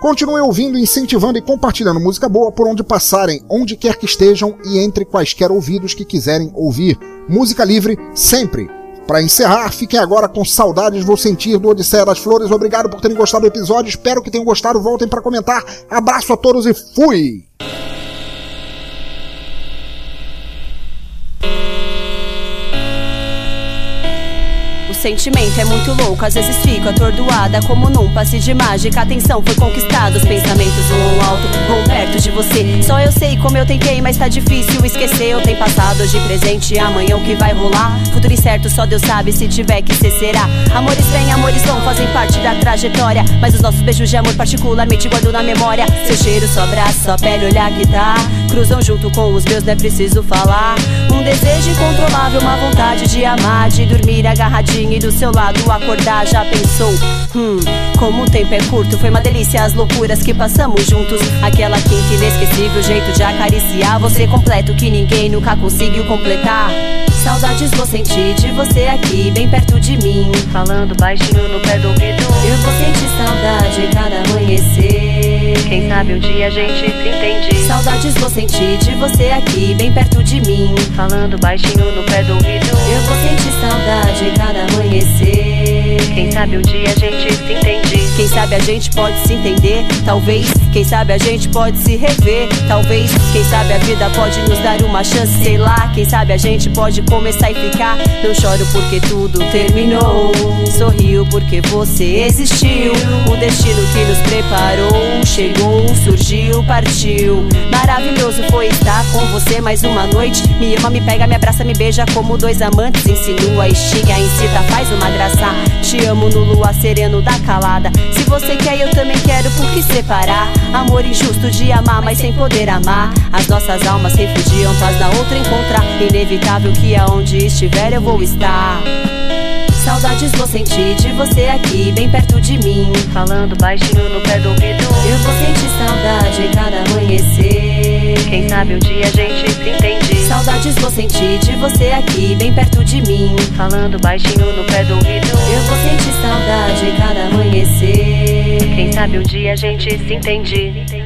[SPEAKER 1] Continuem ouvindo, incentivando e compartilhando música boa por onde passarem, onde quer que estejam e entre quaisquer ouvidos que quiserem ouvir. Música livre sempre. Para encerrar, fiquem agora com saudades vou sentir do Odisseia das Flores. Obrigado por terem gostado do episódio. Espero que tenham gostado. Voltem para comentar. Abraço a todos e fui.
[SPEAKER 8] Sentimento é muito louco, às vezes fico atordoada Como num passe de mágica, atenção foi conquistada Os pensamentos voam alto, vão perto de você. Só eu sei como eu tentei, mas tá difícil esquecer. Eu tenho passado, hoje presente amanhã o que vai rolar? Futuro incerto, só Deus sabe, se tiver que ser será. Amores vêm, amores vão, fazem parte da trajetória. Mas os nossos beijos de amor particularmente guardo na memória. Seu cheiro, sua abraço, sua pele, olhar que tá. Cruzam junto com os meus, não é preciso falar. Um desejo incontrolável, uma vontade de amar De dormir agarradinho e do seu lado acordar já pensou? Hum, como o tempo é curto Foi uma delícia as loucuras que passamos juntos. Aquela quinta inesquecível jeito de acariciar Você completo que ninguém nunca conseguiu completar. Saudades vou sentir de você aqui bem perto de mim. Falando baixinho no pé do ouvido. Eu vou sentir saudade cada amanhecer sabe um dia a gente se entende. Saudades vou sentir de você aqui bem perto de mim. Falando baixinho no pé do ouvido. Eu vou sentir saudade cada amanhecer Quem sabe um dia a gente se entende. Quem sabe a gente pode se entender. Talvez, quem sabe a gente pode se rever. Talvez, quem sabe a vida pode nos dar uma chance. Sei lá, quem sabe a gente pode começar e ficar. Não choro porque tudo terminou. Sorrio porque você existiu. O destino que nos preparou. Chegou, surgiu, partiu. Maravilhoso foi estar com você mais uma noite. Me ama, me pega, me abraça, me beija Como dois amantes, insinua, estiga, incita, faz uma graça Te amo no luar sereno da calada. Se você quer, eu também quero, por que separar? Amor injusto de amar, mas sem poder amar. As nossas almas refugiam, paz na outra encontrar. Inevitável que aonde estiver eu vou estar. Saudades vou sentir de você aqui bem perto de mim. Falando baixinho no pé do ouvido. Eu vou sentir saudade cada amanhecer Quem sabe um dia a gente se entende. Saudades vou sentir de você aqui bem perto de mim. Falando baixinho no pé do ouvido. Eu vou sentir saudade cada amanhecer. Quem sabe um dia a gente se entende